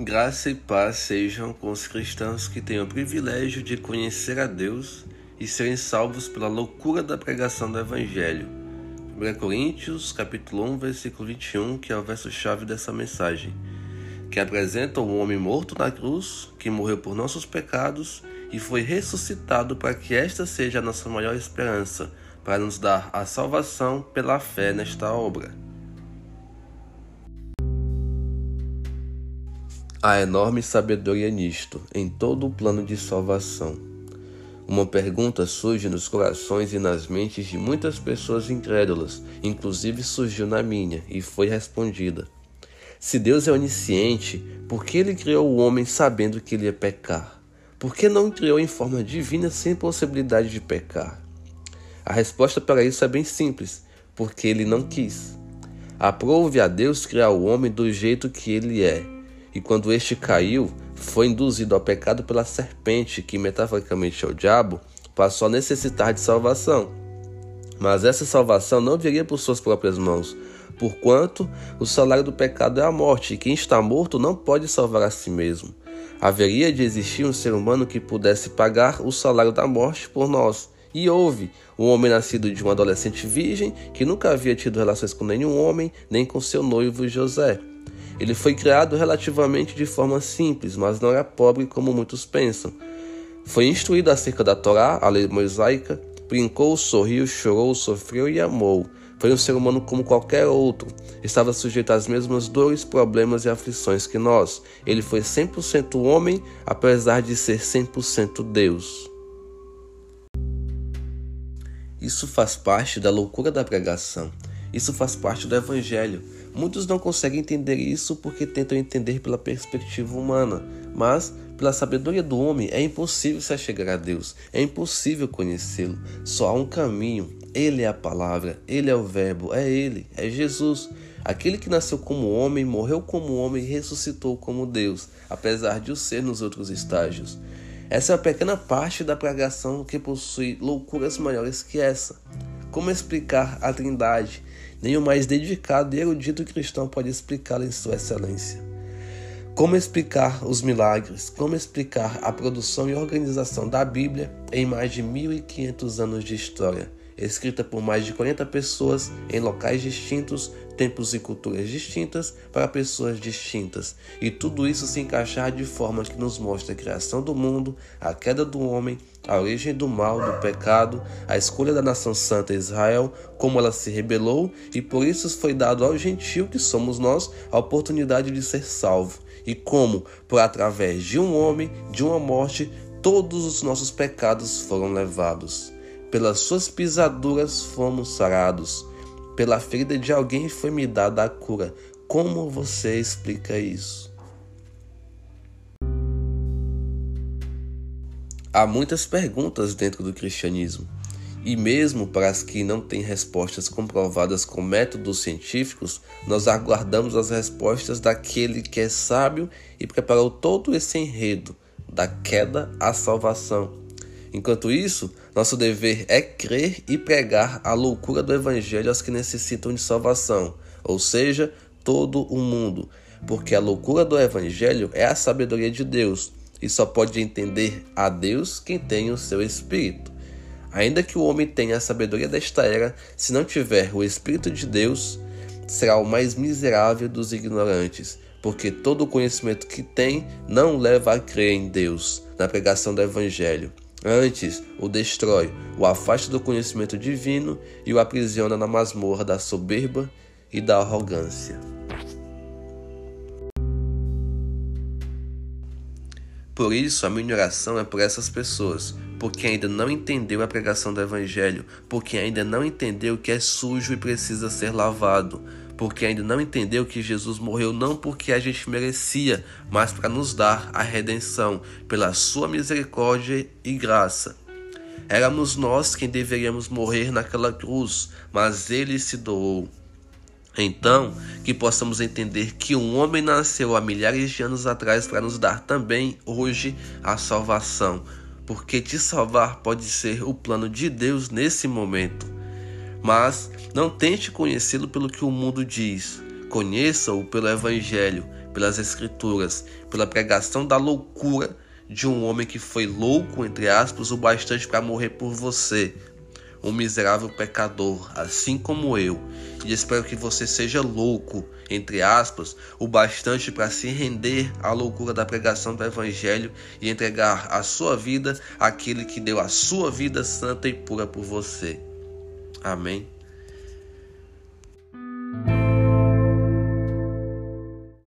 Graça e paz sejam com os cristãos que têm o privilégio de conhecer a Deus e serem salvos pela loucura da pregação do Evangelho. 1 Coríntios, capítulo 1, versículo 21, que é o verso-chave dessa mensagem, que apresenta o homem morto na cruz, que morreu por nossos pecados e foi ressuscitado para que esta seja a nossa maior esperança, para nos dar a salvação pela fé nesta obra. Há enorme sabedoria nisto, em todo o plano de salvação. Uma pergunta surge nos corações e nas mentes de muitas pessoas incrédulas, inclusive surgiu na minha e foi respondida. Se Deus é onisciente, por que ele criou o homem sabendo que ele ia pecar? Por que não criou em forma divina sem possibilidade de pecar? A resposta para isso é bem simples: porque ele não quis. Aprove a Deus criar o homem do jeito que ele é e quando este caiu, foi induzido ao pecado pela serpente, que metaforicamente é o diabo, passou a necessitar de salvação. Mas essa salvação não viria por suas próprias mãos, porquanto o salário do pecado é a morte, e quem está morto não pode salvar a si mesmo. Haveria de existir um ser humano que pudesse pagar o salário da morte por nós. E houve um homem nascido de uma adolescente virgem que nunca havia tido relações com nenhum homem, nem com seu noivo José. Ele foi criado relativamente de forma simples, mas não era pobre como muitos pensam. Foi instruído acerca da Torá, a lei mosaica, brincou, sorriu, chorou, sofreu e amou. Foi um ser humano como qualquer outro. Estava sujeito às mesmas dores, problemas e aflições que nós. Ele foi 100% homem, apesar de ser 100% Deus. Isso faz parte da loucura da pregação. Isso faz parte do Evangelho. Muitos não conseguem entender isso porque tentam entender pela perspectiva humana, mas pela sabedoria do homem é impossível se achegar a Deus, é impossível conhecê-lo. Só há um caminho, ele é a palavra, ele é o Verbo, é ele, é Jesus. Aquele que nasceu como homem, morreu como homem e ressuscitou como Deus, apesar de o ser nos outros estágios. Essa é a pequena parte da pregação que possui loucuras maiores que essa. Como explicar a Trindade? Nem o mais dedicado e erudito cristão pode explicá-la em sua excelência. Como explicar os milagres? Como explicar a produção e organização da Bíblia em mais de 1500 anos de história? escrita por mais de 40 pessoas em locais distintos, tempos e culturas distintas, para pessoas distintas, e tudo isso se encaixar de forma que nos mostra a criação do mundo, a queda do homem, a origem do mal, do pecado, a escolha da nação santa Israel, como ela se rebelou, e por isso foi dado ao gentil que somos nós a oportunidade de ser salvo, e como, por através de um homem, de uma morte, todos os nossos pecados foram levados. Pelas suas pisaduras fomos sarados. Pela ferida de alguém foi me dada a cura. Como você explica isso? Há muitas perguntas dentro do cristianismo. E mesmo para as que não têm respostas comprovadas com métodos científicos, nós aguardamos as respostas daquele que é sábio e preparou todo esse enredo, da queda à salvação. Enquanto isso, nosso dever é crer e pregar a loucura do Evangelho aos que necessitam de salvação, ou seja, todo o mundo, porque a loucura do Evangelho é a sabedoria de Deus e só pode entender a Deus quem tem o seu Espírito. Ainda que o homem tenha a sabedoria desta era, se não tiver o Espírito de Deus, será o mais miserável dos ignorantes, porque todo o conhecimento que tem não leva a crer em Deus, na pregação do Evangelho. Antes, o destrói, o afasta do conhecimento divino e o aprisiona na masmorra da soberba e da arrogância. Por isso, a minha oração é por essas pessoas, porque ainda não entendeu a pregação do Evangelho, porque ainda não entendeu que é sujo e precisa ser lavado, porque ainda não entendeu que Jesus morreu não porque a gente merecia, mas para nos dar a redenção pela sua misericórdia e graça. Éramos nós quem deveríamos morrer naquela cruz, mas ele se doou. Então, que possamos entender que um homem nasceu há milhares de anos atrás para nos dar também hoje a salvação, porque te salvar pode ser o plano de Deus nesse momento. Mas não tente conhecê-lo pelo que o mundo diz. Conheça-o pelo Evangelho, pelas Escrituras, pela pregação da loucura de um homem que foi louco, entre aspas, o bastante para morrer por você, um miserável pecador, assim como eu. E espero que você seja louco, entre aspas, o bastante para se render à loucura da pregação do Evangelho e entregar a sua vida àquele que deu a sua vida santa e pura por você. Amém.